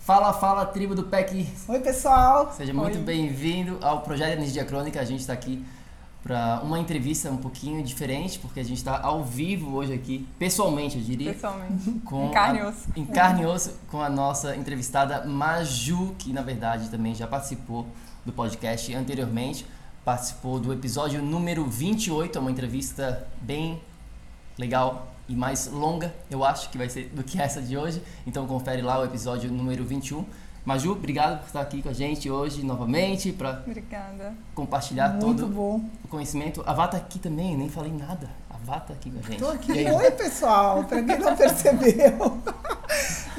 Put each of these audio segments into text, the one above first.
Fala, fala, tribo do PEC. Oi, pessoal. Seja muito bem-vindo ao Projeto Energia Crônica. A gente está aqui para uma entrevista um pouquinho diferente, porque a gente está ao vivo hoje aqui, pessoalmente, eu diria. Pessoalmente. Com em carne e osso. A, em carne e osso, com a nossa entrevistada Maju, que na verdade também já participou do podcast anteriormente. Participou do episódio número 28, é uma entrevista bem legal e mais longa, eu acho que vai ser do que essa de hoje. Então confere lá o episódio número 21. Maju, obrigado por estar aqui com a gente hoje novamente para compartilhar Muito todo bom. o conhecimento. A Vá tá aqui também, nem falei nada. A Vá tá aqui com a gente. Estou aqui. Aí? Oi, pessoal. Para quem não percebeu,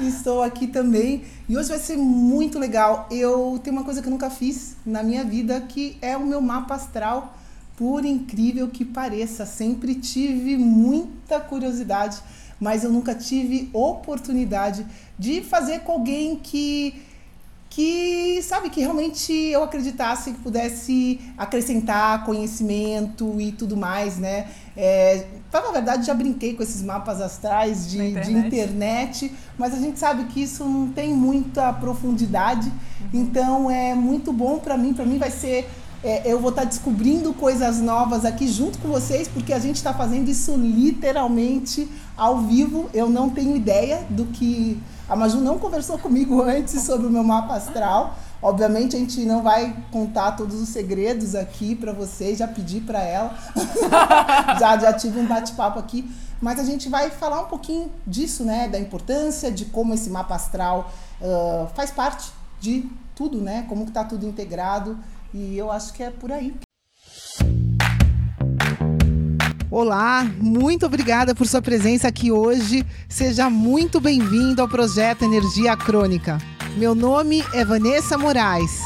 estou aqui também. E hoje vai ser muito legal. Eu tenho uma coisa que eu nunca fiz na minha vida, que é o meu mapa astral. Por incrível que pareça, sempre tive muita curiosidade, mas eu nunca tive oportunidade de fazer com alguém que que sabe que realmente eu acreditasse que pudesse acrescentar conhecimento e tudo mais, né? É, pra, na verdade, já brinquei com esses mapas astrais de, Na de internet. internet, mas a gente sabe que isso não tem muita profundidade. Então é muito bom para mim. Para mim vai ser é, eu vou estar descobrindo coisas novas aqui junto com vocês, porque a gente está fazendo isso literalmente ao vivo. Eu não tenho ideia do que. A Maju não conversou comigo antes sobre o meu mapa astral. Obviamente a gente não vai contar todos os segredos aqui para vocês, já pedi para ela. já, já tive um bate-papo aqui. Mas a gente vai falar um pouquinho disso, né? Da importância, de como esse mapa astral ah, faz parte de tudo, né? Como que tá tudo integrado. E eu acho que é por aí. Olá, muito obrigada por sua presença aqui hoje. Seja muito bem-vindo ao projeto Energia Crônica. Meu nome é Vanessa Moraes.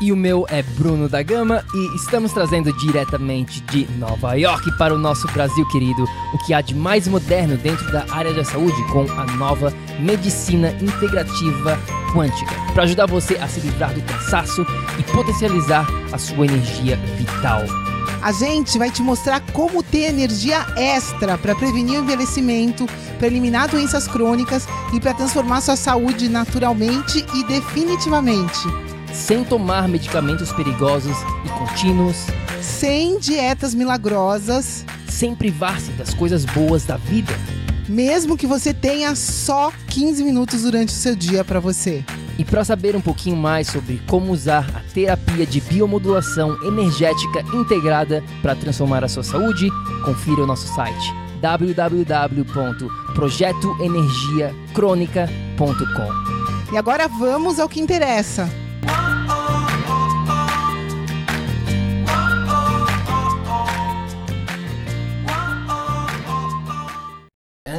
E o meu é Bruno da Gama e estamos trazendo diretamente de Nova York para o nosso Brasil querido o que há de mais moderno dentro da área da saúde com a nova medicina integrativa quântica, para ajudar você a se livrar do cansaço e potencializar a sua energia vital. A gente vai te mostrar como ter energia extra para prevenir o envelhecimento, para eliminar doenças crônicas e para transformar sua saúde naturalmente e definitivamente. Sem tomar medicamentos perigosos e contínuos, Sem dietas milagrosas, sem privar-se das coisas boas da vida. Mesmo que você tenha só 15 minutos durante o seu dia para você. E para saber um pouquinho mais sobre como usar a terapia de biomodulação energética integrada para transformar a sua saúde, confira o nosso site www.projetoenergiacronica.com. E agora vamos ao que interessa.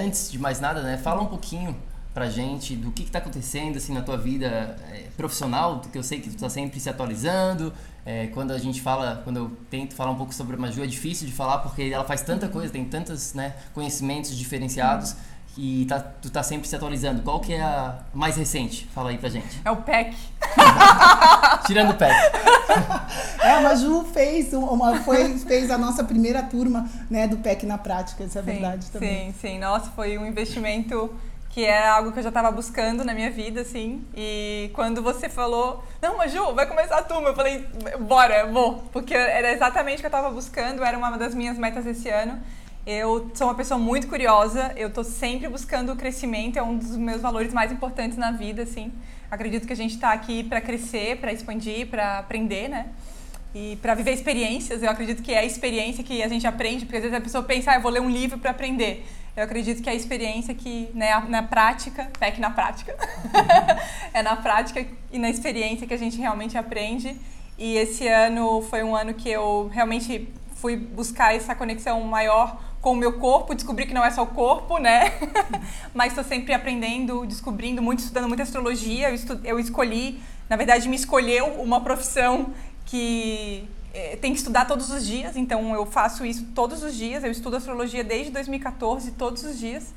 Antes de mais nada, né, fala um pouquinho pra gente do que, que tá acontecendo assim na tua vida é, profissional, que eu sei que tu tá sempre se atualizando. É, quando a gente fala, quando eu tento falar um pouco sobre a Maju, é difícil de falar porque ela faz tanta coisa, tem tantos né, conhecimentos diferenciados e tá, tu tá sempre se atualizando. Qual que é a mais recente? Fala aí pra gente. É o PEC. Tirando o pé. É, a Maju fez, uma, foi, fez a nossa primeira turma né, do PEC na prática, isso é verdade também. Sim, sim. Nossa, foi um investimento que é algo que eu já estava buscando na minha vida, assim. E quando você falou, não, Maju, vai começar a turma, eu falei, bora, vou. Porque era exatamente o que eu estava buscando, era uma das minhas metas esse ano. Eu sou uma pessoa muito curiosa, eu tô sempre buscando o crescimento, é um dos meus valores mais importantes na vida, assim. Acredito que a gente está aqui para crescer, para expandir, para aprender, né? E para viver experiências, eu acredito que é a experiência que a gente aprende, porque às vezes a pessoa pensa, ah, eu vou ler um livro para aprender. Eu acredito que é a experiência que, né, na prática, PEC na prática, é na prática e na experiência que a gente realmente aprende. E esse ano foi um ano que eu realmente fui buscar essa conexão maior com o meu corpo, descobri que não é só o corpo, né? Mas estou sempre aprendendo, descobrindo muito, estudando muita astrologia. Eu, estu- eu escolhi, na verdade, me escolheu uma profissão que eh, tem que estudar todos os dias, então eu faço isso todos os dias. Eu estudo astrologia desde 2014, todos os dias.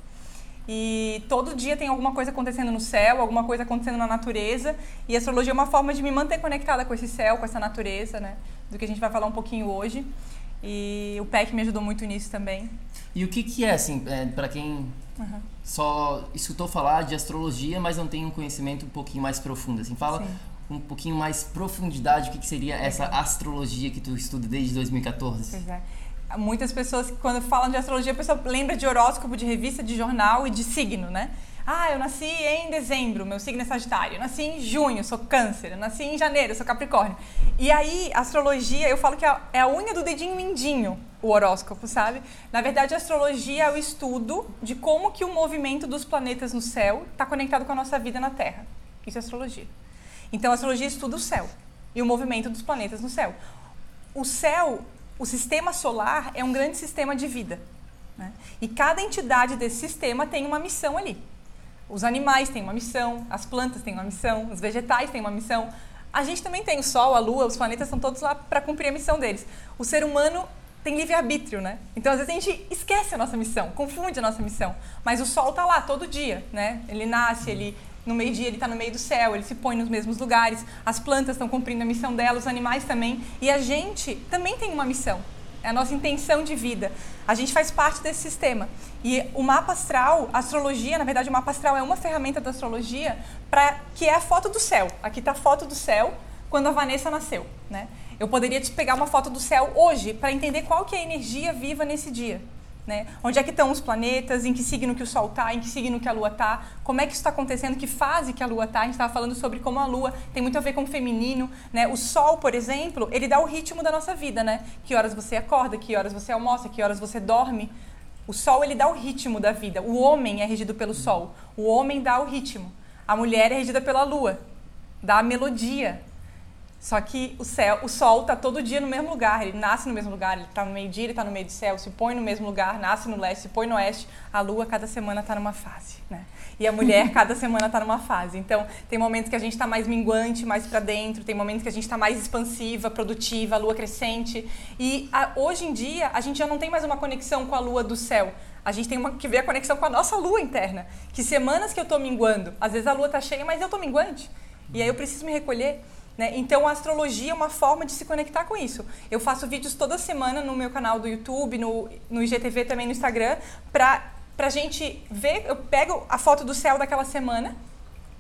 E todo dia tem alguma coisa acontecendo no céu, alguma coisa acontecendo na natureza. E a astrologia é uma forma de me manter conectada com esse céu, com essa natureza, né? Do que a gente vai falar um pouquinho hoje. E o PEC me ajudou muito nisso também. E o que que é, assim, é, para quem Uhum. só escutou falar de astrologia, mas não tem um conhecimento um pouquinho mais profundo. Assim, fala Sim. um pouquinho mais profundidade o que, que seria essa astrologia que tu estuda desde 2014. Pois é. Muitas pessoas, quando falam de astrologia, a pessoa lembra de horóscopo, de revista, de jornal e de signo, né? Ah, eu nasci em dezembro, meu signo é Sagitário. Eu nasci em junho, sou Câncer. Eu nasci em janeiro, sou Capricórnio. E aí, astrologia, eu falo que é é a unha do dedinho mindinho, o horóscopo, sabe? Na verdade, a astrologia é o estudo de como que o movimento dos planetas no céu está conectado com a nossa vida na Terra. Isso é astrologia. Então, a astrologia estuda o céu e o movimento dos planetas no céu. O céu, o sistema solar, é um grande sistema de vida. né? E cada entidade desse sistema tem uma missão ali. Os animais têm uma missão, as plantas têm uma missão, os vegetais têm uma missão. A gente também tem o Sol, a Lua, os planetas estão todos lá para cumprir a missão deles. O ser humano tem livre-arbítrio, né? Então, às vezes, a gente esquece a nossa missão, confunde a nossa missão. Mas o Sol está lá todo dia, né? Ele nasce, ele no meio-dia ele está no meio do céu, ele se põe nos mesmos lugares, as plantas estão cumprindo a missão delas, os animais também, e a gente também tem uma missão. É a nossa intenção de vida. A gente faz parte desse sistema. E o mapa astral, a astrologia, na verdade, o mapa astral é uma ferramenta da astrologia para que é a foto do céu. Aqui está a foto do céu quando a Vanessa nasceu, né? Eu poderia te pegar uma foto do céu hoje para entender qual que é a energia viva nesse dia. Né? Onde é que estão os planetas, em que signo que o Sol está, em que signo que a Lua está, como é que isso está acontecendo, que fase que a Lua está. A gente estava falando sobre como a Lua tem muito a ver com o feminino. Né? O Sol, por exemplo, ele dá o ritmo da nossa vida. Né? Que horas você acorda, que horas você almoça, que horas você dorme. O Sol, ele dá o ritmo da vida. O homem é regido pelo Sol. O homem dá o ritmo. A mulher é regida pela Lua. Dá a melodia. Só que o céu, o sol está todo dia no mesmo lugar, ele nasce no mesmo lugar, ele está no meio-dia, ele está no meio do céu, se põe no mesmo lugar, nasce no leste, se põe no oeste. A lua cada semana está numa fase, né? E a mulher cada semana está numa fase. Então, tem momentos que a gente está mais minguante, mais para dentro, tem momentos que a gente está mais expansiva, produtiva, a lua crescente. E a, hoje em dia, a gente já não tem mais uma conexão com a lua do céu. A gente tem uma, que ver a conexão com a nossa lua interna. Que semanas que eu estou minguando, às vezes a lua está cheia, mas eu estou minguante. E aí eu preciso me recolher. Né? Então, a astrologia é uma forma de se conectar com isso. Eu faço vídeos toda semana no meu canal do YouTube, no, no IGTV também no Instagram, para a gente ver. Eu pego a foto do céu daquela semana,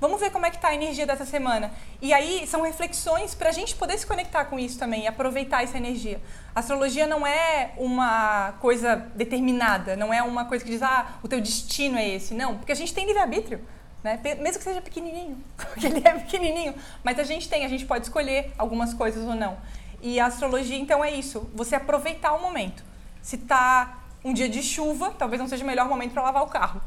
vamos ver como é que está a energia dessa semana. E aí são reflexões para a gente poder se conectar com isso também e aproveitar essa energia. A astrologia não é uma coisa determinada, não é uma coisa que diz, ah, o teu destino é esse. Não, porque a gente tem livre-arbítrio. Né? Mesmo que seja pequenininho, porque ele é pequenininho, mas a gente tem, a gente pode escolher algumas coisas ou não. E a astrologia, então, é isso, você aproveitar o momento. Se tá um dia de chuva, talvez não seja o melhor momento para lavar o carro,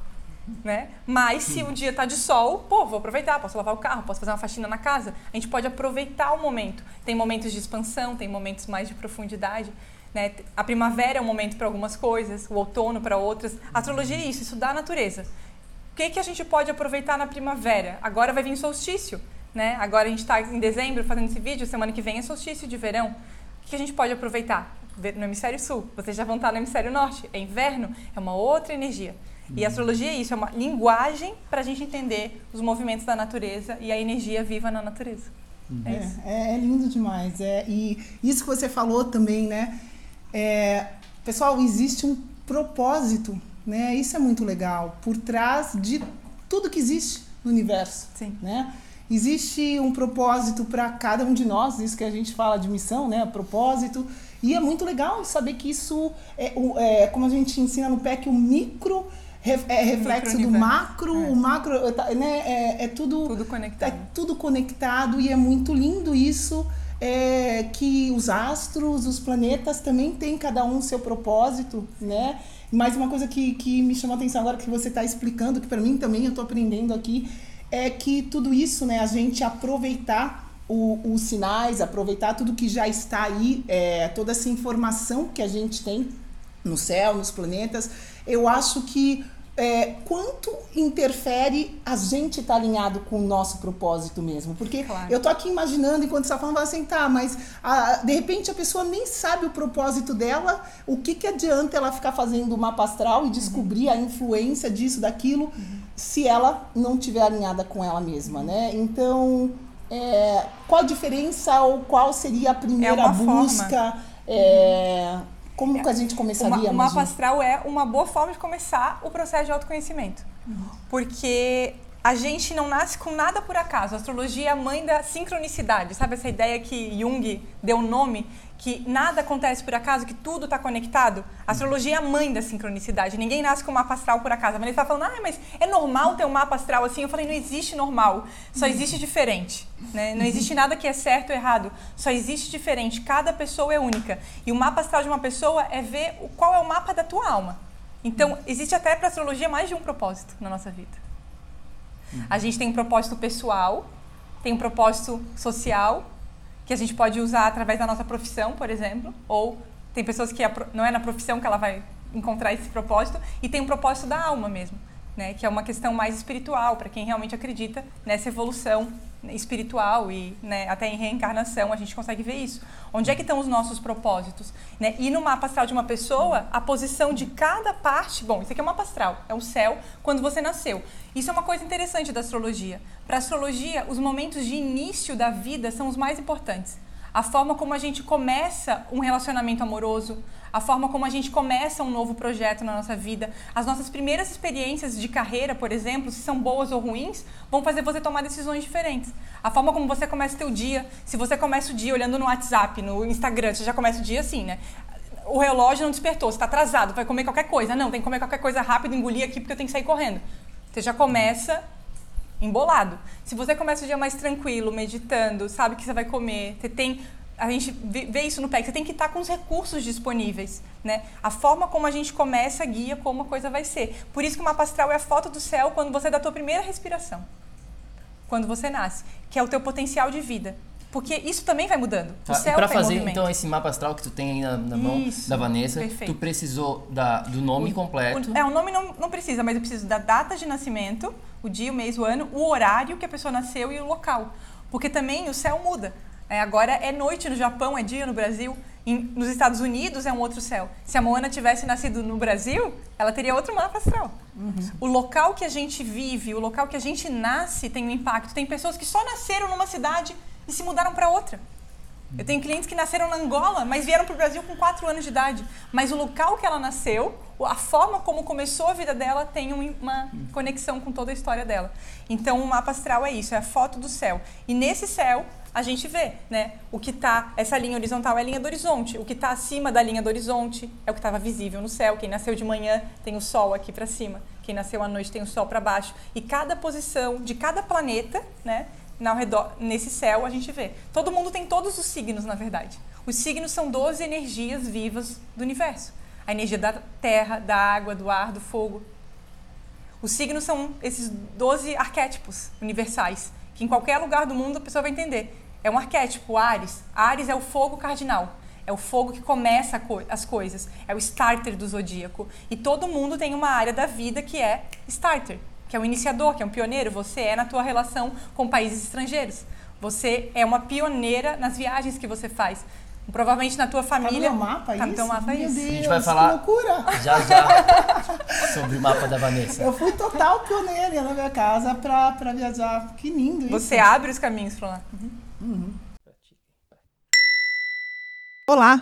né? Mas se o dia tá de sol, pô, vou aproveitar, posso lavar o carro, posso fazer uma faxina na casa. A gente pode aproveitar o momento. Tem momentos de expansão, tem momentos mais de profundidade. Né? A primavera é um momento para algumas coisas, o outono para outras. A astrologia é isso, estudar a natureza. O que, que a gente pode aproveitar na primavera? Agora vai vir solstício, né? Agora a gente está em dezembro fazendo esse vídeo, semana que vem é solstício de verão. O que, que a gente pode aproveitar? No hemisfério sul, vocês já vão estar no hemisfério norte. É inverno, é uma outra energia. E a astrologia é isso, é uma linguagem para a gente entender os movimentos da natureza e a energia viva na natureza. É, isso. É, é lindo demais. É, e isso que você falou também, né? É, pessoal, existe um propósito né? Isso é muito legal por trás de tudo que existe no universo, Sim. né? Existe um propósito para cada um de nós, isso que a gente fala de missão, né? Propósito. E é muito legal saber que isso é, é como a gente ensina no PEC, o micro é reflexo do macro, é. o macro né, é, é tudo, tudo conectado. É tudo conectado e é muito lindo isso. É, que os astros, os planetas também têm cada um seu propósito, né? Mas uma coisa que, que me chamou a atenção agora que você está explicando, que para mim também eu estou aprendendo aqui, é que tudo isso, né, a gente aproveitar o, os sinais, aproveitar tudo que já está aí, é, toda essa informação que a gente tem no céu, nos planetas, eu acho que é, quanto interfere a gente estar tá alinhado com o nosso propósito mesmo. Porque claro. eu tô aqui imaginando, enquanto você está falando, assim, tá, mas a, de repente a pessoa nem sabe o propósito dela, o que, que adianta ela ficar fazendo o mapa astral e descobrir uhum. a influência disso, daquilo, uhum. se ela não estiver alinhada com ela mesma, né? Então, é, qual a diferença ou qual seria a primeira é busca? É, Como que a gente começaria, Uma- O mapa astral é uma boa forma de começar o processo de autoconhecimento. Porque a gente não nasce com nada por acaso. A astrologia é a mãe da sincronicidade. Sabe essa ideia que Jung deu nome? Que nada acontece por acaso, que tudo está conectado? A astrologia é a mãe da sincronicidade. Ninguém nasce com um mapa astral por acaso. A Vanessa está falando, ah, mas é normal ter um mapa astral assim? Eu falei, não existe normal. Só existe diferente. Né? Não existe nada que é certo ou errado. Só existe diferente. Cada pessoa é única. E o mapa astral de uma pessoa é ver qual é o mapa da tua alma. Então, existe até para a astrologia mais de um propósito na nossa vida. A gente tem um propósito pessoal, tem um propósito social, que a gente pode usar através da nossa profissão, por exemplo, ou tem pessoas que não é na profissão que ela vai encontrar esse propósito, e tem um propósito da alma mesmo, né, que é uma questão mais espiritual, para quem realmente acredita nessa evolução espiritual e né, até em reencarnação a gente consegue ver isso. Onde é que estão os nossos propósitos? Né? E no mapa astral de uma pessoa, a posição de cada parte. Bom, isso aqui é um mapa astral, é o céu quando você nasceu. Isso é uma coisa interessante da astrologia. Para astrologia, os momentos de início da vida são os mais importantes. A forma como a gente começa um relacionamento amoroso, a forma como a gente começa um novo projeto na nossa vida, as nossas primeiras experiências de carreira, por exemplo, se são boas ou ruins, vão fazer você tomar decisões diferentes. A forma como você começa o teu dia, se você começa o dia olhando no WhatsApp, no Instagram, você já começa o dia assim, né? O relógio não despertou, você está atrasado, vai comer qualquer coisa. Não, tem que comer qualquer coisa rápido, engolir aqui porque eu tenho que sair correndo. Você já começa embolado. Se você começa o dia mais tranquilo, meditando, sabe o que você vai comer, você tem a gente vê isso no PEC, você tem que estar com os recursos disponíveis, né? A forma como a gente começa guia como a coisa vai ser. Por isso que o mapa astral é a foto do céu quando você dá a tua primeira respiração. Quando você nasce, que é o teu potencial de vida. Porque isso também vai mudando. O Tá, céu pra em fazer movimento. então esse mapa astral que tu tem aí na, na mão Isso, da Vanessa, perfeito. tu precisou da, do nome completo. O- É, o nome não, não precisa, mas eu preciso da data de nascimento, o dia, o mês, o ano, o horário que a pessoa nasceu e o local. Porque também o céu muda. É, agora é noite no Japão, é dia no Brasil. Em- nos Estados Unidos é um outro céu. Se a Moana tivesse nascido no Brasil, ela teria outro mapa astral. O local que a gente vive, o local que a gente nasce tem um impacto. Tem pessoas que só nasceram numa cidade e se mudaram para outra. Eu tenho clientes que nasceram na Angola, mas vieram para o Brasil com 4 anos de idade. Mas o local que ela nasceu, a forma como começou a vida dela, tem um- uma conexão com toda a história dela. Então, o mapa astral é isso, é a foto do céu. E nesse céu, a gente vê, né? O que tá, essa linha horizontal é a linha do horizonte. O que está acima da linha do horizonte é o que estava visível no céu. Quem nasceu de manhã tem o sol aqui para cima. Quem nasceu à noite tem o sol para baixo. E cada posição de cada planeta, né? Ao redor, nesse céu a gente vê. Todo mundo tem todos os signos, na verdade. Os signos são 12 energias vivas do universo. A energia da terra, da água, do ar, do fogo. Os signos são esses 12 arquétipos universais, que em qualquer lugar do mundo a pessoa vai entender. É um arquétipo, Ares. Ares é o fogo cardinal. É o fogo que começa as coisas. É o starter do zodíaco. E todo mundo tem uma área da vida que é starter, que é o iniciador, que é um pioneiro. Você é na tua relação com países estrangeiros. Você é uma pioneira nas viagens que você faz. Provavelmente na tua Tá no família. mapa Tá no isso? mapa Meu isso. Deus, gente vai que falar- loucura! Já já sobre o mapa da Vanessa. Eu fui total pioneira na minha casa pra, pra viajar. Que lindo isso. Você abre os caminhos para lá. Olá,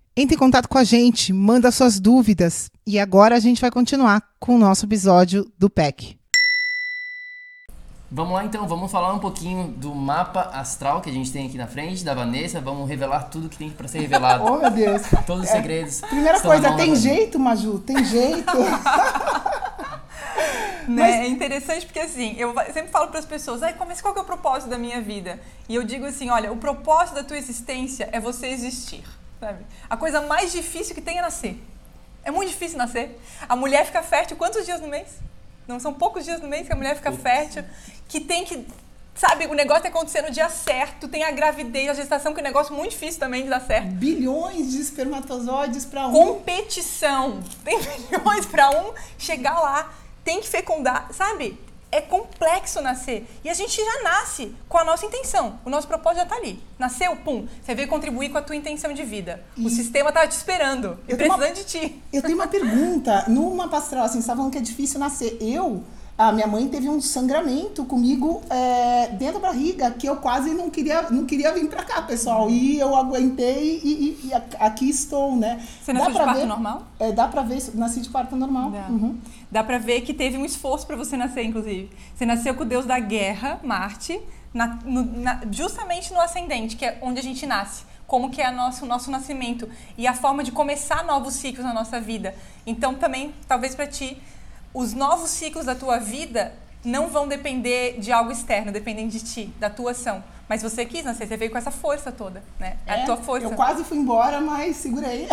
Entre em contato com a gente, manda suas dúvidas. E agora a gente vai continuar com o nosso episódio do PEC. Vamos lá então, vamos falar um pouquinho do mapa astral que a gente tem aqui na frente, da Vanessa. Vamos revelar tudo que tem para ser revelado. Oh, meu Deus. Todos os segredos. Primeira coisa, tem jeito, Maju? Tem jeito? Né? É interessante porque assim, eu sempre falo para as pessoas, Ai, mas qual que é o propósito da minha vida? E eu digo assim, olha, o propósito da tua existência é você existir, sabe? A coisa mais difícil que tem é nascer. É muito difícil nascer. A mulher fica fértil quantos dias no mês? Não são poucos dias no mês que a mulher fica fértil, que tem que Sabe, o negócio tem que acontecer no dia certo, tem a gravidez, a gestação, que é um negócio muito difícil também de dar certo. Bilhões de espermatozoides para um. competição. Tem milhões para um chegar lá. tem que fecundar, sabe? É complexo nascer. E a gente já nasce com a nossa intenção. O nosso propósito já está ali. Nasceu, pum. Você veio contribuir com a tua intenção de vida. O sistema estava te esperando e tenho uma- precisando de ti. Eu tenho uma pergunta. Numa pastoral, assim, você está falando que é difícil nascer. Eu, a minha mãe teve um sangramento comigo é, dentro da barriga, que eu quase não queria, não queria vir pra cá, pessoal. E eu aguentei e, e- e aqui estou, né? Você nasceu de pra parto ver, normal? É, dá pra ver, nasci de parto normal. Dá. Uhum. Dá pra ver que teve um esforço pra você nascer, inclusive. Você nasceu com o deus da guerra, Marte, na- no- na- justamente no ascendente, que é onde a gente nasce. Como que é a nosso, o nosso nascimento. E a forma de começar novos ciclos na nossa vida. Então, também, talvez pra ti, os novos ciclos da tua vida não vão depender de algo externo, dependem de ti, da tua ação. Mas você quis nascer, você veio com essa força toda, né? É a tua força. Eu quase fui embora, mas segurei.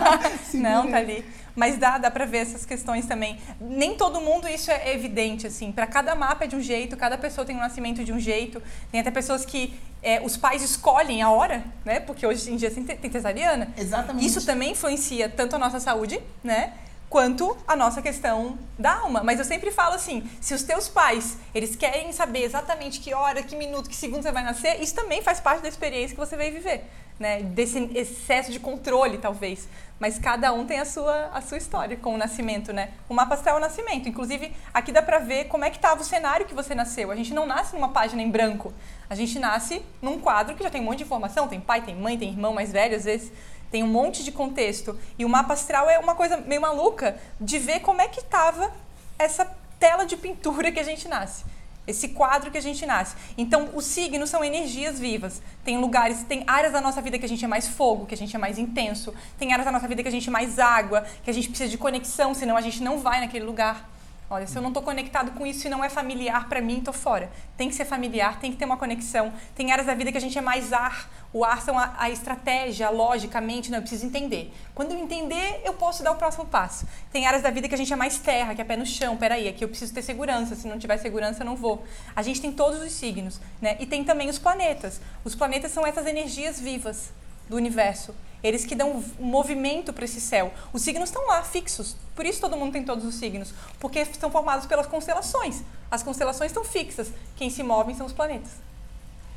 Segurei. Não, tá ali. Mas dá, dá pra ver essas questões também. Nem todo mundo isso é evidente, assim. Pra cada mapa é de um jeito, cada pessoa tem um nascimento de um jeito. Tem até pessoas que é, os pais escolhem a hora, né? Porque hoje em dia tem tem cesariana. Exatamente. Isso também influencia tanto a nossa saúde, né? Quanto a nossa questão da alma. Mas eu sempre falo assim, se os teus pais, eles querem saber exatamente que hora, que minuto, que segundo você vai nascer, isso também faz parte da experiência que você vai viver, né? Desse excesso de controle, talvez. Mas cada um tem a sua, a sua história com o nascimento, né? O mapa astral é o nascimento. Inclusive, aqui dá pra ver como é que estava o cenário que você nasceu. A gente não nasce numa página em branco. A gente nasce num quadro que já tem um monte de informação. Tem pai, tem mãe, tem irmão mais velho, às vezes tem um monte de contexto. E o mapa astral é uma coisa meio maluca de ver como é que estava essa tela de pintura que a gente nasce. Esse quadro que a gente nasce. Então, os signos são energias vivas. Tem lugares, tem áreas da nossa vida que a gente é mais fogo, que a gente é mais intenso. Tem áreas da nossa vida que a gente é mais água, que a gente precisa de conexão, senão a gente não vai naquele lugar. Olha, se eu não estou conectado com isso e não é familiar para mim, estou fora. Tem que ser familiar, tem que ter uma conexão. Tem áreas da vida que a gente é mais ar. O ar são a, a estratégia, a lógica, a mente. Não, eu preciso entender. Quando eu entender, eu posso dar o próximo passo. Tem áreas da vida que a gente é mais terra, que é pé no chão. Peraí, aqui eu preciso ter segurança. Se não tiver segurança, eu não vou. A gente tem todos os signos, né? E tem também os planetas. Os planetas são essas energias vivas do universo. Eles que dão movimento para esse céu. Os signos estão lá, fixos. Por isso todo mundo tem todos os signos. Porque são formados pelas constelações. As constelações estão fixas. Quem se move são os planetas.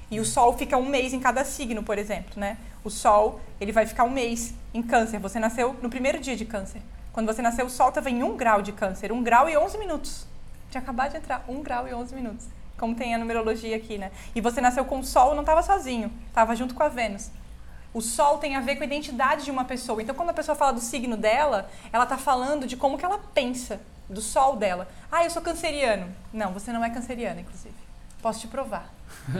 E o Sol fica um mês em cada signo, por exemplo, né? O Sol, ele vai ficar um mês em câncer. Você nasceu no primeiro dia de câncer. Quando você nasceu, o Sol estava em um grau de câncer. Um grau e 11 minutos. Tinha acabado de entrar. Um grau e 11 minutos. Como tem a numerologia aqui, né? E você nasceu com o Sol, não estava sozinho. Estava junto com a Vênus. O sol tem a ver com a identidade de uma pessoa. Então, quando a pessoa fala do signo dela, ela está falando de como que ela pensa, do sol dela. Ah, eu sou canceriano. Não, você não é canceriano, inclusive. Posso te provar.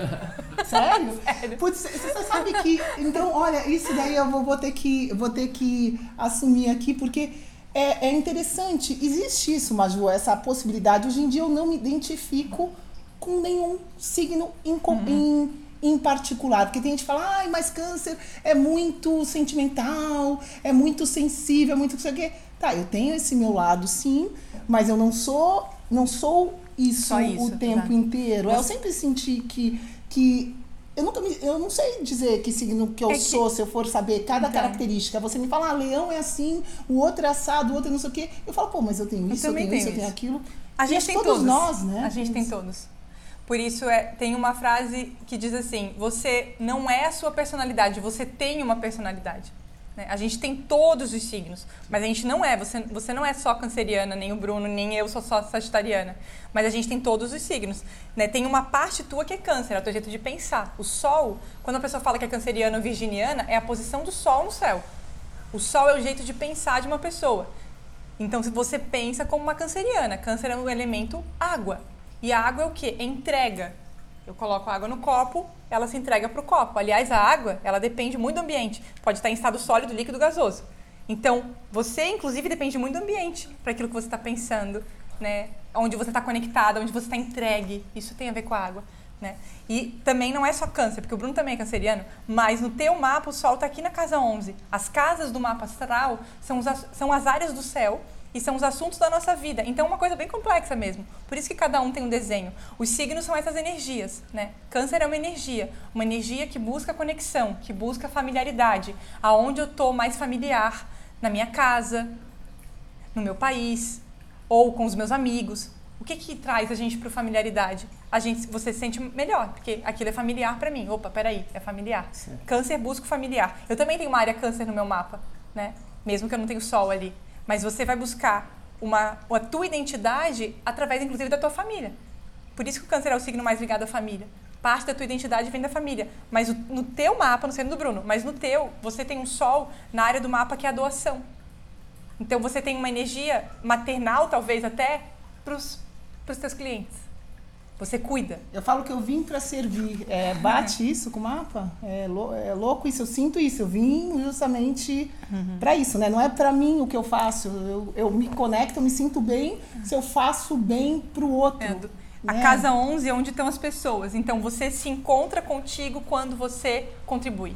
Sério? Sério. Putz, você sabe que. Então, olha, isso daí eu vou, vou ter, que, vou ter que assumir aqui, porque é, é interessante. Existe isso, Maju, essa possibilidade. Hoje em dia eu não me identifico com nenhum signo em, co- em, em particular. Porque tem gente que fala, ai, mas câncer é muito sentimental, é muito sensível, é muito não sei o quê. Tá, eu tenho esse meu lado, sim, mas eu não sou, não sou isso, isso, o tempo exato. inteiro. Eu sempre senti que, que eu nunca me, eu não sei dizer que signo que eu É que- sou, se eu for saber cada Então. característica. Você me fala, ah, leão é assim, o outro é assado, o outro é não sei o quê. Eu falo, pô, mas eu tenho isso, eu, também tenho isso, eu tenho isso. aquilo. A gente tem todos todos. nós, né? A gente tem todos. Por isso é, tem uma frase que diz assim: você não é a sua personalidade, você tem uma personalidade. né? A gente tem todos os signos, mas a gente não é. Você, você não é só canceriana, nem o Bruno, nem eu sou só sagitariana. Mas a gente tem todos os signos. né? Tem uma parte tua que é câncer, é o teu jeito de pensar. O sol, quando a pessoa fala que é canceriana ou virginiana, é a posição do sol no céu. O sol é o jeito de pensar de uma pessoa. Então, se você pensa como uma canceriana, câncer é um elemento água. E a água é o quê? É entrega. Eu coloco a água no copo, ela se entrega para o copo. Aliás, a água, ela depende muito do ambiente. Pode estar em estado sólido, líquido, gasoso. Então, você, inclusive, depende muito do ambiente para aquilo que você está pensando, né? Onde você está conectado, onde você está entregue. Isso tem a ver com a água. Né? E também não é só câncer, porque o Bruno também é canceriano, mas no teu mapa o Sol está aqui na casa 11. As casas do mapa astral são, ass- são as áreas do céu e são os assuntos da nossa vida. Então é uma coisa bem complexa mesmo. Por isso que cada um tem um desenho. Os signos são essas energias, né? Câncer é uma energia, uma energia que busca conexão, que busca familiaridade, aonde eu tô mais familiar, na minha casa, no meu país, ou com os meus amigos. O que que traz a gente para familiaridade? A gente, você se sente melhor, porque aquilo é familiar para mim. Opa, peraí, é familiar. Certo. Câncer busca familiar. Eu também tenho uma área câncer no meu mapa, né? Mesmo que eu não tenha o sol ali. Mas você vai buscar uma, a tua identidade através, inclusive, da tua família. Por isso que o câncer é o signo mais ligado à família. Parte da tua identidade vem da família. Mas no teu mapa, não sendo do Bruno, mas no teu, você tem um sol na área do mapa que é a doação. Então você tem uma energia maternal, talvez até, para os teus clientes. Você cuida. Eu falo que eu vim para servir. É, bate isso com o mapa? É, lou- é louco isso, eu sinto isso. Eu vim justamente para isso, né? Não é para mim o que eu faço. Eu, eu me conecto, eu me sinto bem se eu faço bem para o outro. É, do- A né? casa 11 é onde estão as pessoas. Então você se encontra contigo quando você contribui.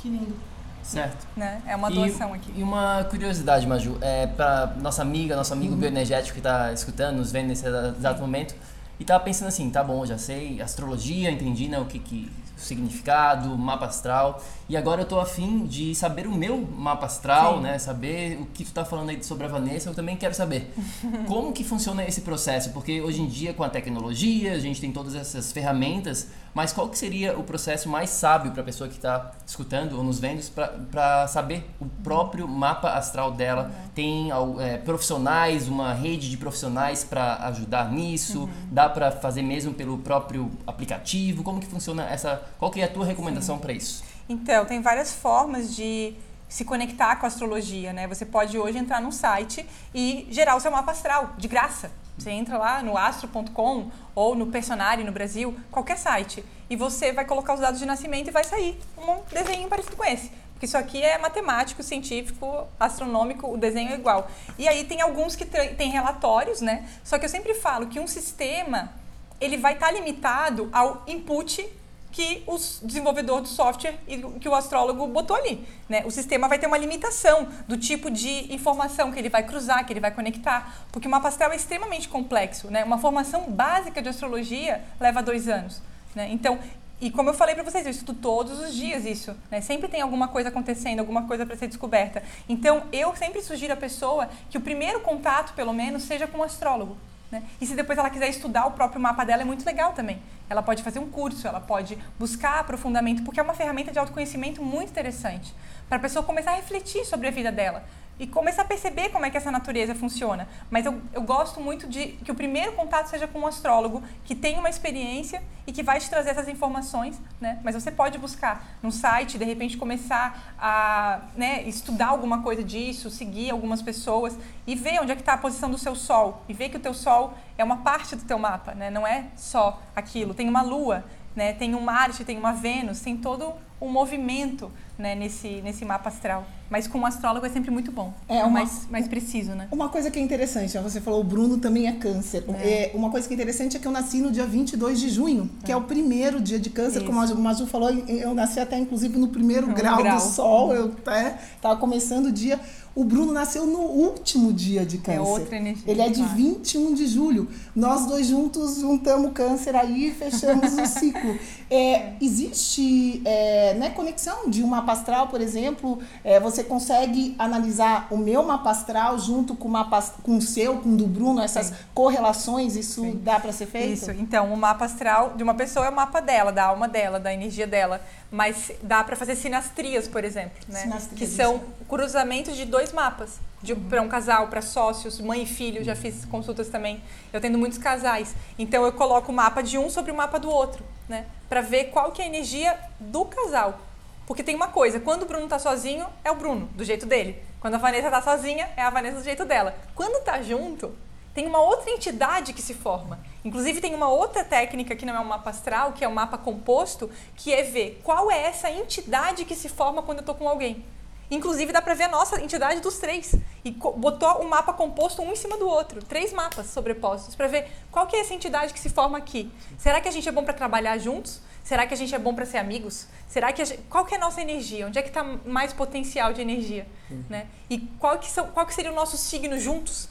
Que lindo. Certo. Né? É uma E- doação aqui. E uma curiosidade, Maju, é para nossa amiga, nosso amigo bioenergético que está escutando, nos vendo nesse exato momento, e tava pensando assim, tá bom, já sei astrologia, entendi né, o que, que o significado, mapa astral, e agora eu tô afim de saber o meu mapa astral, Sim. né, saber o que tu tá falando aí sobre a Vanessa, eu também quero saber. Como que funciona esse processo? Porque hoje em dia com a tecnologia, a gente tem todas essas ferramentas, mas qual que seria o processo mais sábio para a pessoa que está escutando ou nos vendo para saber o próprio mapa astral dela? Tem al- é, profissionais, uma rede de profissionais para ajudar nisso? Dá para fazer mesmo pelo próprio aplicativo? Como que funciona essa? Qual que é a tua recomendação para isso? Então, tem várias formas de se conectar com a astrologia, né? Você pode hoje entrar num site e gerar o seu mapa astral, de graça. Você entra lá no astro.com ou no Personari no Brasil, qualquer site, e você vai colocar os dados de nascimento e vai sair um desenho parecido com esse. Porque isso aqui é matemático, científico, astronômico, o desenho é igual. E aí tem alguns que tem relatórios, né? Só que eu sempre falo que um sistema, ele vai estar limitado ao input que o desenvolvedor do software e que o astrólogo botou ali. Né? O sistema vai ter uma limitação do tipo de informação que ele vai cruzar, que ele vai conectar, porque o mapa astral é extremamente complexo. Né? Uma formação básica de astrologia leva dois anos. Né? Então, e como eu falei para vocês, eu estudo todos os dias isso. Né? Sempre tem alguma coisa acontecendo, alguma coisa para ser descoberta. Então, eu sempre sugiro à pessoa que o primeiro contato, pelo menos, seja com um astrólogo. Né? E se depois ela quiser estudar o próprio mapa dela, é muito legal também. Ela pode fazer um curso, ela pode buscar aprofundamento, porque é uma ferramenta de autoconhecimento muito interessante. Para a pessoa começar a refletir sobre a vida dela e começar a perceber como é que essa natureza funciona. Mas eu, eu gosto muito de que o primeiro contato seja com um astrólogo que tem uma experiência e que vai te trazer essas informações, né? Mas você pode buscar no site, de repente começar a né, estudar alguma coisa disso, seguir algumas pessoas e ver onde é que está a posição do seu Sol e ver que o teu Sol é uma parte do teu mapa, né? Não é só aquilo. Tem uma Lua, né? Tem um Marte, tem uma Vênus, tem todo um movimento né, nesse, nesse mapa astral. Mas com um astrólogo é sempre muito bom. É É uma- mais, mais preciso, né? Uma coisa que é interessante, ó, você falou o Bruno também é câncer. É, uma coisa que é interessante é que eu nasci no dia 22 de junho, que é, o primeiro dia de câncer, como a Ju- Maju falou, eu nasci até inclusive no primeiro Um grau, grau. do sol, eu até estava começando o dia. O Bruno nasceu no último dia de câncer. outra energia, Ele é de claro. 21 de julho. Nós dois juntos juntamos câncer aí e fechamos o ciclo. É, existe é, né, conexão de um mapa astral, por exemplo, é, você consegue analisar o meu mapa astral junto com o, mapa, com o seu, com o do Bruno, essas Sim. correlações, isso Sim. dá para ser feito? Isso, então o mapa astral de uma pessoa é o mapa dela, da alma dela, da energia dela. Mas dá para fazer sinastrias, por exemplo, né? Sinastrias, que são cruzamentos de dois mapas. Para um casal, para sócios, mãe e filho, já fiz consultas também. Eu tendo muitos casais. Então eu coloco o mapa de um sobre o mapa do outro, né? Para ver qual que é a energia do casal. Porque tem uma coisa, quando o Bruno tá sozinho, é o Bruno, do jeito dele. Quando a Vanessa tá sozinha, é a Vanessa do jeito dela. Quando tá junto, tem uma outra entidade que se forma. Inclusive, tem uma outra técnica que não é um mapa astral, que é o mapa composto, que é ver qual é essa entidade que se forma quando eu tô com alguém. Inclusive, dá pra ver a nossa entidade dos três. E botou o mapa composto um em cima do outro. Três mapas sobrepostos para ver qual que é essa entidade que se forma aqui. Será que a gente é bom para trabalhar juntos? Será que a gente é bom para ser amigos? Será que gente... qual que é a nossa energia? Onde é que está mais potencial de energia, né? E qual que são qual que seria o nosso signo juntos?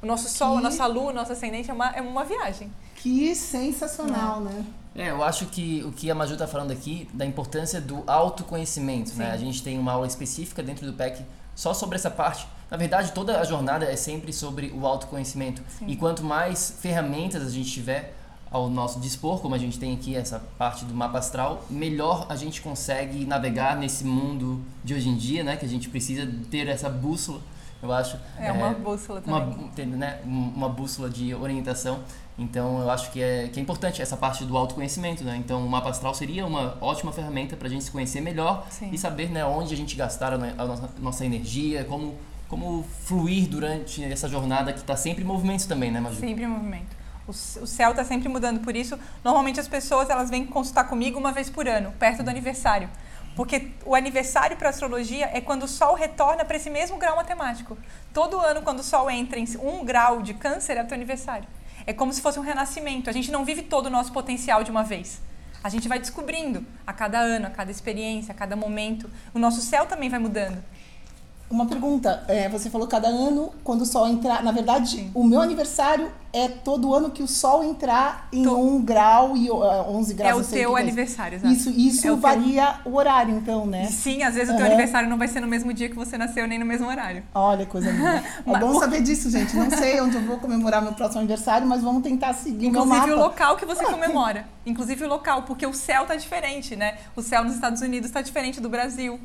O nosso sol, a nossa lua, o nosso ascendente é uma, é uma viagem. Que sensacional, né? É, eu acho que o que a Maju tá falando aqui da importância do autoconhecimento, né? A gente tem uma aula específica dentro do PEC só sobre essa parte, Na verdade, toda a jornada é sempre sobre o autoconhecimento. Sim. E quanto mais ferramentas a gente tiver ao nosso dispor, como a gente tem aqui essa parte do mapa astral, melhor a gente consegue navegar nesse mundo de hoje em dia, né? Que a gente precisa ter essa bússola, eu acho. É uma bússola também. uma, né? uma bússola de orientação. Então eu acho que é, que é importante essa parte do autoconhecimento, né? Então o mapa astral seria uma ótima ferramenta para a gente se conhecer melhor Sim. e saber né, onde a gente gastar a, no- a nossa, nossa energia, como, como fluir durante essa jornada que está sempre em movimento também, né, Maju? Sempre em movimento. O, o céu está sempre mudando, por isso, normalmente as pessoas elas vêm consultar comigo uma vez por ano, perto do aniversário. Porque o aniversário para astrologia é quando o Sol retorna para esse mesmo grau matemático. Todo ano, quando o Sol entra em um grau de câncer, é o teu aniversário. É como se fosse um renascimento. A gente não vive todo o nosso potencial de uma vez. A gente vai descobrindo a cada ano, a cada experiência, a cada momento. O nosso céu também vai mudando. Uma pergunta, é, você falou cada ano quando o sol entrar. Na verdade, Sim. o meu aniversário é todo ano que o sol entrar em To- um grau e uh, 11 graus. é o teu é aniversário, exato. Isso, isso É o teu- varia o horário, então, né? Sim, às vezes o teu aniversário não vai ser no mesmo dia que você nasceu, nem no mesmo horário. Olha, coisa linda. É bom saber disso, gente. Não sei onde eu vou comemorar meu próximo aniversário, mas vamos tentar seguir o meu Inclusive o local que você comemora. Inclusive o local, porque o céu tá diferente, né? O céu nos Estados Unidos tá diferente do Brasil,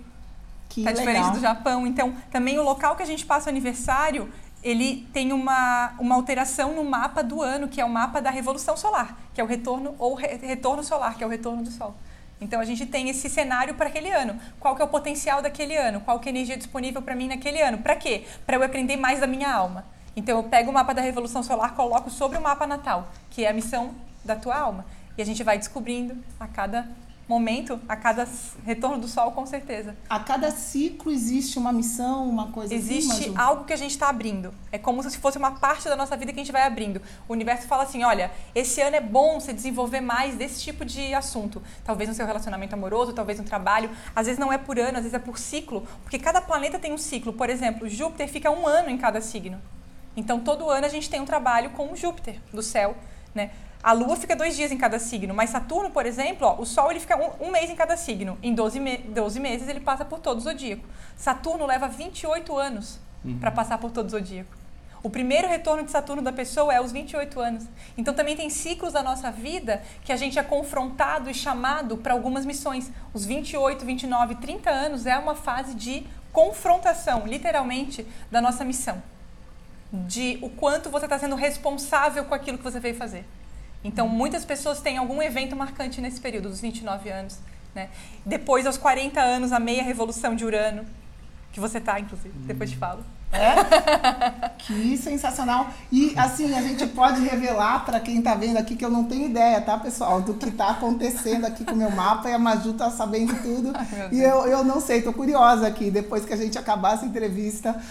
Que tá legal. diferente do Japão. Então, também o local que a gente passa o aniversário, ele tem uma, uma alteração no mapa do ano, que é o mapa da revolução solar, que é o retorno ou re- retorno solar, que é o retorno do sol. Então a gente tem esse cenário para aquele ano. Qual que é o potencial daquele ano? Qual que é a energia disponível para mim naquele ano? Para quê? Para eu aprender mais da minha alma. Então eu pego o mapa da revolução solar, coloco sobre o mapa natal, que é a missão da tua alma. E a gente vai descobrindo a cada momento, a cada retorno do sol, com certeza. A cada ciclo existe uma missão, uma coisa Existe assim, algo que a gente está abrindo. É como se fosse uma parte da nossa vida que a gente vai abrindo. O universo fala assim: olha, esse ano é bom você desenvolver mais desse tipo de assunto. Talvez no seu relacionamento amoroso, talvez no trabalho. Às vezes não é por ano, às vezes é por ciclo. Porque cada planeta tem um ciclo. Por exemplo, Júpiter fica um ano em cada signo. Então todo ano a gente tem um trabalho com Júpiter do céu, né? A Lua fica dois dias em cada signo, mas Saturno, por exemplo, ó, o Sol ele fica um, um mês em cada signo. Em 12, me 12 meses ele passa por todo o zodíaco. Saturno leva 28 anos para passar por todo o zodíaco. O primeiro retorno de Saturno da pessoa é aos 28 anos. Então também tem ciclos da nossa vida que a gente é confrontado e chamado para algumas missões. Os 28, 29, 30 anos é uma fase de confrontação, literalmente, da nossa missão de o quanto você está sendo responsável com aquilo que você veio fazer. Então, muitas pessoas têm algum evento marcante nesse período, dos 29 anos. Né? Depois, aos 40 anos, a meia revolução de Urano, que você está, inclusive, depois te falo. Que sensacional. E assim, a gente pode revelar para quem tá vendo aqui que eu não tenho ideia, tá, pessoal, do que tá acontecendo aqui com o meu mapa e a Maju tá sabendo tudo. Ai, e eu, eu não sei, tô curiosa aqui, depois que a gente acabar essa entrevista.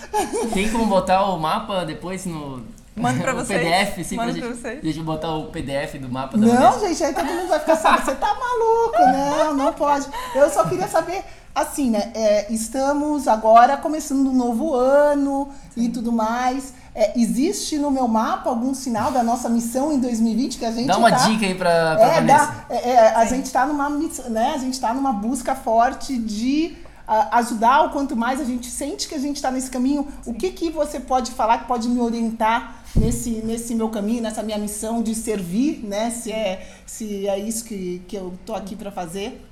Tem como botar o mapa depois no. Mando pra o vocês. PDF, sim, Mando pra pra gente, vocês. Deixa eu botar o PDF do mapa da Não, Vanessa. gente, aí todo mundo vai ficar sabendo. Você tá maluco? Não, não pode. Eu só queria saber, assim, né? é, estamos agora começando um novo ano e tudo mais. É, existe no meu mapa algum sinal da nossa missão em 2020 que a gente Dá uma tá... dica aí pra, pra É, Vanessa. dá, é, é, a gente está numa, né, a gente tá numa busca forte de ajudar o quanto mais a gente sente que a gente está nesse caminho. O que que você pode falar que pode me orientar nesse, nesse meu caminho, nessa minha missão de servir, né? Se é, se é isso que, que eu tô aqui para fazer.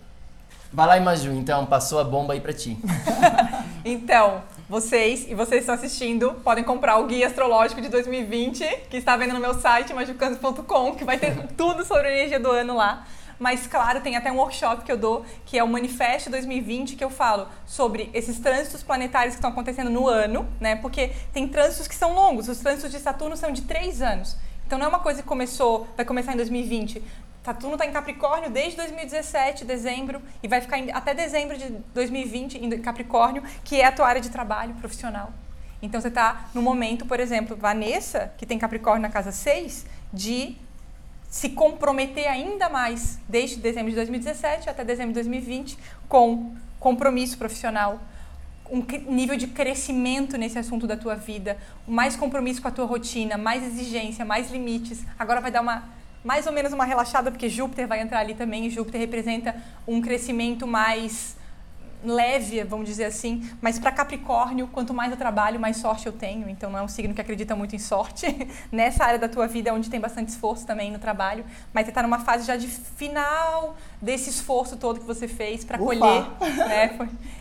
Vai lá, Maju, então, passou a bomba aí pra ti. Então, vocês e vocês estão assistindo podem comprar o Guia Astrológico de 2020, que está vendo no meu site, majucanto.com, que vai ter tudo sobre a energia do ano lá. Mas, claro, tem até um workshop que eu dou, que é o Manifesto 2020, que eu falo sobre esses trânsitos planetários que estão acontecendo no ano, né? Porque tem trânsitos que são longos. Os trânsitos de Saturno são de três anos. Então, não é uma coisa que começou, vai começar em 2020. Saturno está em Capricórnio desde 2017, dezembro, e vai ficar em- até dezembro de 2020 em Capricórnio, que é a tua área de trabalho profissional. Então você está no momento, por exemplo, Vanessa, que tem Capricórnio na casa 6, de se comprometer ainda mais, desde dezembro de 2017 até dezembro de 2020, com compromisso profissional, um nível de crescimento nesse assunto da tua vida, mais compromisso com a tua rotina, mais exigência, mais limites. Agora vai dar uma mais ou menos uma relaxada porque Júpiter vai entrar ali também, e Júpiter representa um crescimento mais leve, vamos dizer assim, mas para Capricórnio, quanto mais eu trabalho, mais sorte eu tenho. Então não é um signo que acredita muito em sorte. Nessa área da tua vida onde tem bastante esforço também no trabalho, mas você está numa fase já de final desse esforço todo que você fez para colher, né?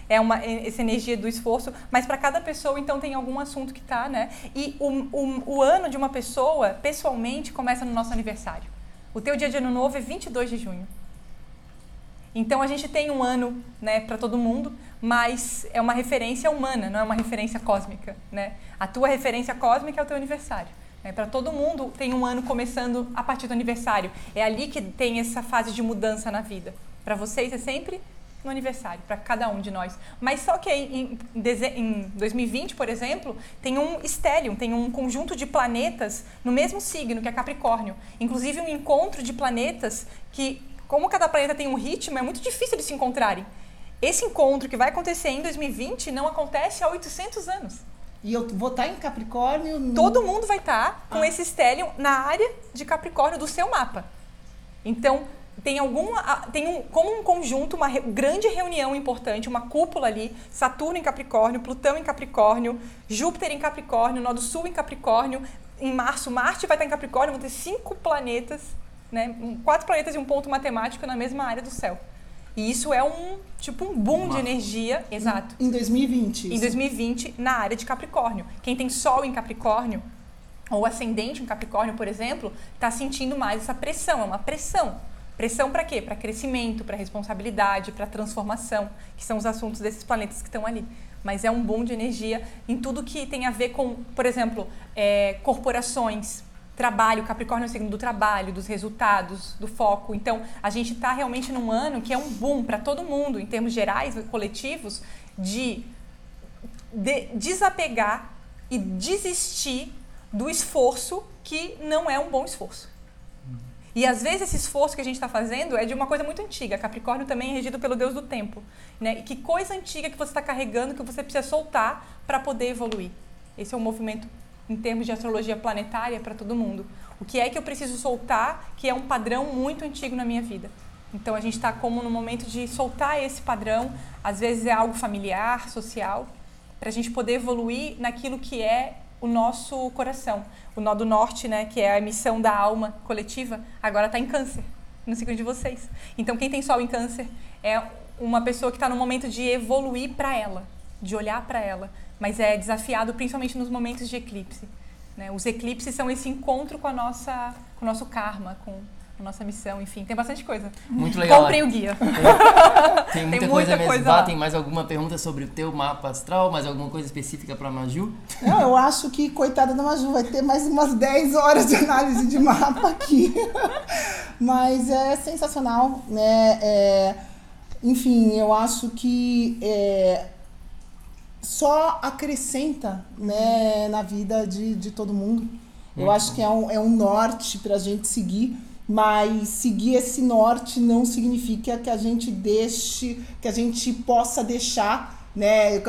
É uma essa energia do esforço, mas para cada pessoa então tem algum assunto que tá, né? E o, o, o ano de uma pessoa, pessoalmente, começa no nosso aniversário. O teu dia de ano novo é 22 de junho. Então a gente tem um ano, né, para todo mundo, mas é uma referência humana, não é uma referência cósmica, né? A tua referência cósmica é o teu aniversário. Né? Para todo mundo tem um ano começando a partir do aniversário. É ali que tem essa fase de mudança na vida. Para vocês é sempre no aniversário, para cada um de nós. Mas só que em, em 2020, por exemplo, tem um estélio, tem um conjunto de planetas no mesmo signo, que é Capricórnio. Inclusive um encontro de planetas que como cada planeta tem um ritmo, é muito difícil de se encontrarem. Esse encontro que vai acontecer em 2020 não acontece há 800 anos. E eu vou estar em Capricórnio? No... Todo mundo vai estar com ah. esse stellium na área de Capricórnio do seu mapa. Então, tem alguma tem um, como um conjunto uma re, grande reunião importante uma cúpula ali Saturno em Capricórnio Plutão em Capricórnio Júpiter em Capricórnio Nó do Sul em Capricórnio em março Marte vai estar em Capricórnio vão ter cinco planetas né, quatro planetas e um ponto matemático na mesma área do céu. E isso é um tipo um boom Uma. de energia, exato. Em 2020. Isso. Em 2020 na área de Capricórnio. Quem tem Sol em Capricórnio ou ascendente em Capricórnio, por exemplo, está sentindo mais essa pressão. É uma pressão. Pressão para quê? Para crescimento, para responsabilidade, para transformação, que são os assuntos desses planetas que estão ali. Mas é um boom de energia em tudo que tem a ver com, por exemplo, é, corporações, trabalho, Capricórnio é o signo do trabalho, dos resultados, do foco. Então, a gente está realmente num ano que é um boom para todo mundo, em termos gerais, coletivos, de, de desapegar e desistir do esforço que não é um bom esforço. E às vezes esse esforço que a gente está fazendo é de uma coisa muito antiga. Capricórnio também é regido pelo deus do tempo. Né? E que coisa antiga que você está carregando que você precisa soltar para poder evoluir. Esse é um movimento em termos de astrologia planetária para todo mundo. O que é que eu preciso soltar que é um padrão muito antigo na minha vida? Então a gente está como no momento de soltar esse padrão, às vezes é algo familiar, social, para a gente poder evoluir naquilo que é o nosso coração. O nó do norte, né, que é a missão da alma coletiva, agora está em câncer, no ciclo de vocês. Então quem tem sol em câncer é uma pessoa que está no momento de evoluir para ela, de olhar para ela, mas é desafiado principalmente nos momentos de eclipse. Né? Os eclipses são esse encontro com a nossa, com o nosso karma, com a nossa missão, enfim, tem bastante coisa. Muito legal. Comprem o guia. Tem, muita, tem muita coisa mesmo. tem mais alguma pergunta sobre o teu mapa astral? Mais alguma coisa específica para Maju? Não, eu acho que, coitada da Maju, vai ter mais umas 10 horas de análise de mapa aqui. Mas é sensacional, né? É, enfim, eu acho que é, só acrescenta né, na vida de, de todo mundo. Muito Eu acho que é um, é um norte para a gente seguir, mas seguir esse norte não significa que a gente deixe, que a gente possa deixar, né,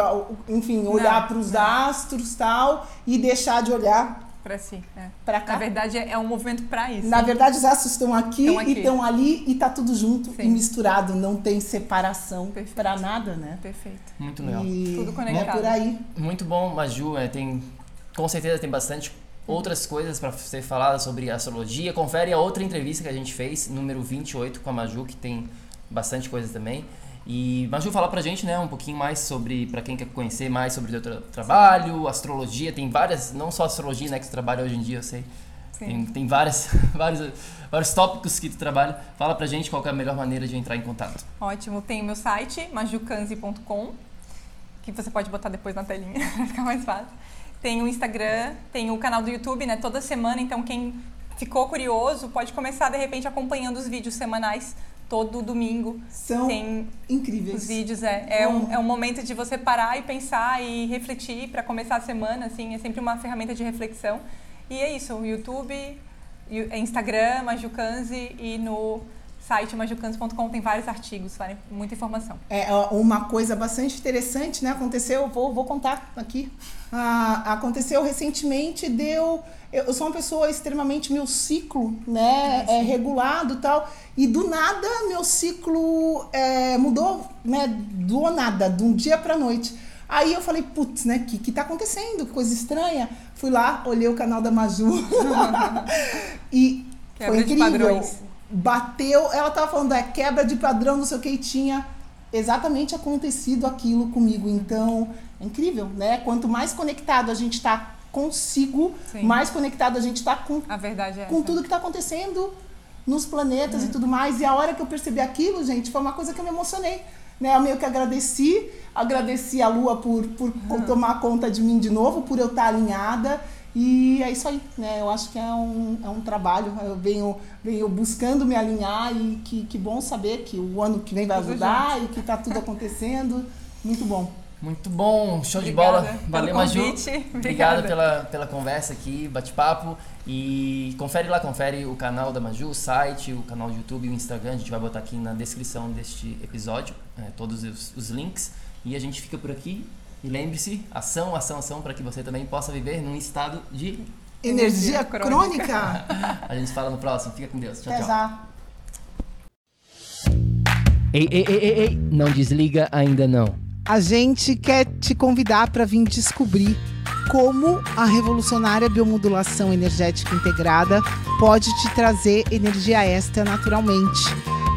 enfim, olhar para os astros tal e deixar de olhar para si. É. Pra cá. Na verdade, é um movimento para isso. Na verdade, os astros estão aqui, aqui. e estão ali e tá tudo junto Sim. e misturado. Não tem separação para nada, né? Perfeito. Muito legal. E tudo conectado. É por aí. Muito bom, Maju. É, tem, com certeza tem bastante outras coisas para ser falada sobre astrologia. Confere a outra entrevista que a gente fez, número 28 com a Maju, que tem bastante coisa também. E Maju, fala pra gente, né, um pouquinho mais sobre, para quem quer conhecer mais sobre o teu tra trabalho, astrologia, tem várias, não só astrologia, né, que tu trabalha hoje em dia, eu sei. Sim. Tem, tem várias, vários, vários tópicos que tu trabalha. Fala pra gente qual é a melhor maneira de entrar em contato. Ótimo, tem o meu site, majucanzi.com, que você pode botar depois na telinha, pra ficar mais fácil. Tem o Instagram, tem o canal do YouTube, né, toda semana, então quem ficou curioso pode começar de repente acompanhando os vídeos semanais todo domingo. São tem incríveis. Os vídeos, é. É um, é um momento de você parar e pensar e refletir para começar a semana, assim, é sempre uma ferramenta de reflexão. E é isso, o YouTube, Instagram, Majucanzi e no site majucantos.com tem vários artigos, muita informação. É uma coisa bastante interessante, né? Aconteceu, vou, vou contar aqui. Ah, aconteceu recentemente, deu. Eu sou uma pessoa extremamente meu ciclo, né, é regulado e tal, e do nada meu ciclo é, mudou, né, do nada, de um dia para noite. Aí eu falei, putz, né, que que tá acontecendo? Que coisa estranha. Fui lá, olhei o canal da Maju e Quebra foi de incrível. padrões. Bateu, ela tava falando, é quebra de padrão, não sei o que, e tinha exatamente acontecido aquilo comigo. Então, é incrível, né? Quanto mais conectado a gente tá consigo, Sim. mais conectado a gente tá com, A verdade é com essa. tudo que tá acontecendo nos planetas e tudo mais. E a hora que eu percebi aquilo, gente, foi uma coisa que eu me emocionei. Né? Eu meio que agradeci, agradeci a Lua por, por co- tomar conta de mim de novo, por eu estar alinhada. E é isso aí, né? Eu acho que é um, é um trabalho. Eu venho, venho buscando me alinhar e que, que bom saber que o ano que vem vai ajudar e que tá tudo acontecendo. Muito bom. Muito bom, show de Obrigada bola. pelo Valeu, Maju. convite. Obrigado Obrigada. pela, pela conversa aqui, bate-papo. E confere lá, confere o canal da Maju, o site, o canal do YouTube e o Instagram. A gente vai botar aqui na descrição deste episódio é, todos os, os links. E a gente fica por aqui. E lembre-se, ação, ação, ação, para que você também possa viver num estado de. Energia, Energia crônica. crônica. A gente se fala no próximo. Fica com Deus. Tchau, Até tchau. já. Ei, ei, ei, ei, ei, não desliga ainda não. A gente quer te convidar para vir descobrir como a revolucionária biomodulação energética integrada pode te trazer energia extra naturalmente,